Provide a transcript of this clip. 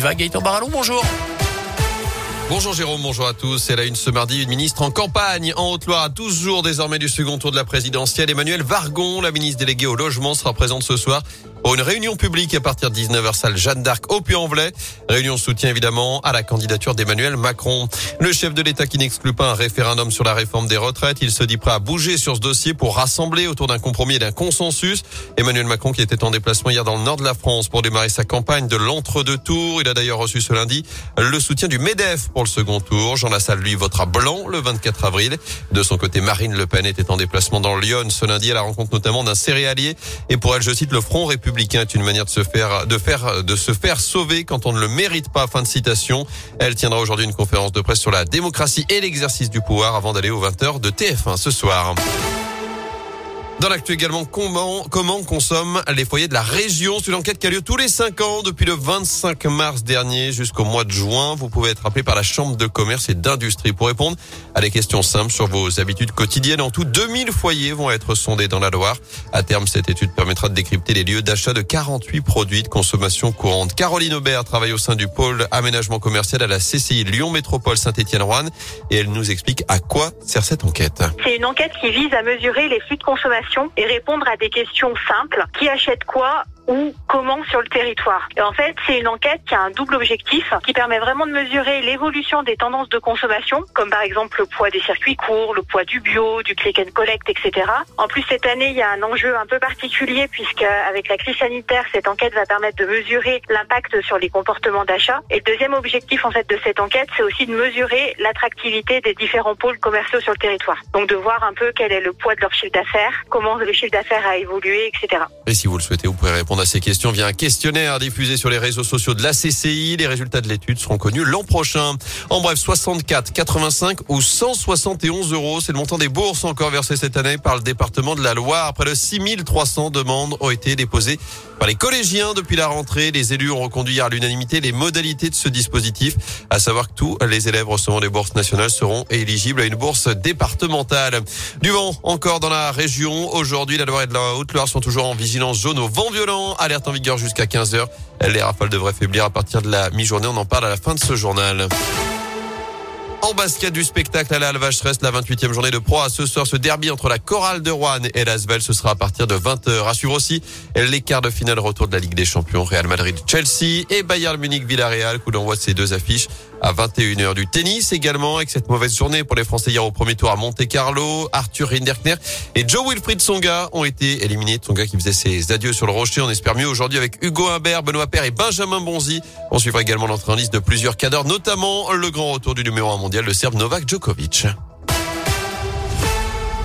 Gaëtan Barallon, bonjour. Bonjour Jérôme, bonjour à tous. C'est là une ce mardi, une ministre en campagne en Haute-Loire à 12 jours désormais du second tour de la présidentielle. Emmanuel Vargon, la ministre déléguée au logement, sera présente ce soir une réunion publique à partir de 19h salle Jeanne d'Arc au Puy-en-Velay. Réunion soutien évidemment à la candidature d'Emmanuel Macron. Le chef de l'État qui n'exclut pas un référendum sur la réforme des retraites, il se dit prêt à bouger sur ce dossier pour rassembler autour d'un compromis et d'un consensus. Emmanuel Macron qui était en déplacement hier dans le nord de la France pour démarrer sa campagne de l'entre-deux tours. Il a d'ailleurs reçu ce lundi le soutien du MEDEF pour le second tour. Jean Lassalle lui votera blanc le 24 avril. De son côté, Marine Le Pen était en déplacement dans Lyon ce lundi à la rencontre notamment d'un céréalier et pour elle, je cite, le Front républicain républicain est une manière de se faire, de faire, de se faire sauver quand on ne le mérite pas. Fin de citation. Elle tiendra aujourd'hui une conférence de presse sur la démocratie et l'exercice du pouvoir avant d'aller aux 20h de TF1 ce soir. Dans l'actu également, comment, comment consomment les foyers de la région C'est une enquête qui a lieu tous les 5 ans depuis le 25 mars dernier jusqu'au mois de juin. Vous pouvez être appelé par la Chambre de commerce et d'industrie pour répondre à des questions simples sur vos habitudes quotidiennes. En tout, 2000 foyers vont être sondés dans la Loire. À terme, cette étude permettra de décrypter les lieux d'achat de 48 produits de consommation courante. Caroline Aubert travaille au sein du pôle aménagement commercial à la CCI Lyon Métropole Saint-Étienne-Roanne et elle nous explique à quoi sert cette enquête. C'est une enquête qui vise à mesurer les flux de consommation et répondre à des questions simples. Qui achète quoi ou comment sur le territoire. Et en fait, c'est une enquête qui a un double objectif, qui permet vraiment de mesurer l'évolution des tendances de consommation, comme par exemple le poids des circuits courts, le poids du bio, du click and collect, etc. En plus, cette année, il y a un enjeu un peu particulier puisque avec la crise sanitaire, cette enquête va permettre de mesurer l'impact sur les comportements d'achat. Et le deuxième objectif, en fait, de cette enquête, c'est aussi de mesurer l'attractivité des différents pôles commerciaux sur le territoire. Donc, de voir un peu quel est le poids de leur chiffre d'affaires, comment le chiffre d'affaires a évolué, etc. Et si vous le souhaitez, vous pouvez répondre à ces questions via un questionnaire diffusé sur les réseaux sociaux de la CCI. Les résultats de l'étude seront connus l'an prochain. En bref, 64, 85 ou 171 euros. C'est le montant des bourses encore versées cette année par le département de la Loire. Près de 6300 demandes ont été déposées par les collégiens depuis la rentrée. Les élus ont reconduit à l'unanimité les modalités de ce dispositif. À savoir que tous les élèves recevant des bourses nationales seront éligibles à une bourse départementale. Du vent encore dans la région. Aujourd'hui, la Loire et la Haute-Loire sont toujours en vigilance jaune au vent violent Alerte en vigueur jusqu'à 15h. Les rafales devraient faiblir à partir de la mi-journée. On en parle à la fin de ce journal. En basket du spectacle à la Alvacheresse, la 28e journée de Pro. Ce soir, ce derby entre la Chorale de Rouen et l'Asvel, ce sera à partir de 20h. Assure aussi les quarts de finale retour de la Ligue des Champions. Real Madrid-Chelsea et Bayern Munich-Villarreal. Coup d'envoi de ces deux affiches à 21h du tennis également avec cette mauvaise journée pour les Français hier au premier tour à Monte Carlo. Arthur Rinderkner et Joe Wilfried Songa ont été éliminés. Songa qui faisait ses adieux sur le rocher. On espère mieux aujourd'hui avec Hugo Humbert, Benoît Père et Benjamin Bonzi. On suivra également l'entrée en liste de plusieurs cadres, notamment le grand retour du numéro 1 le Serbe Novak Djokovic.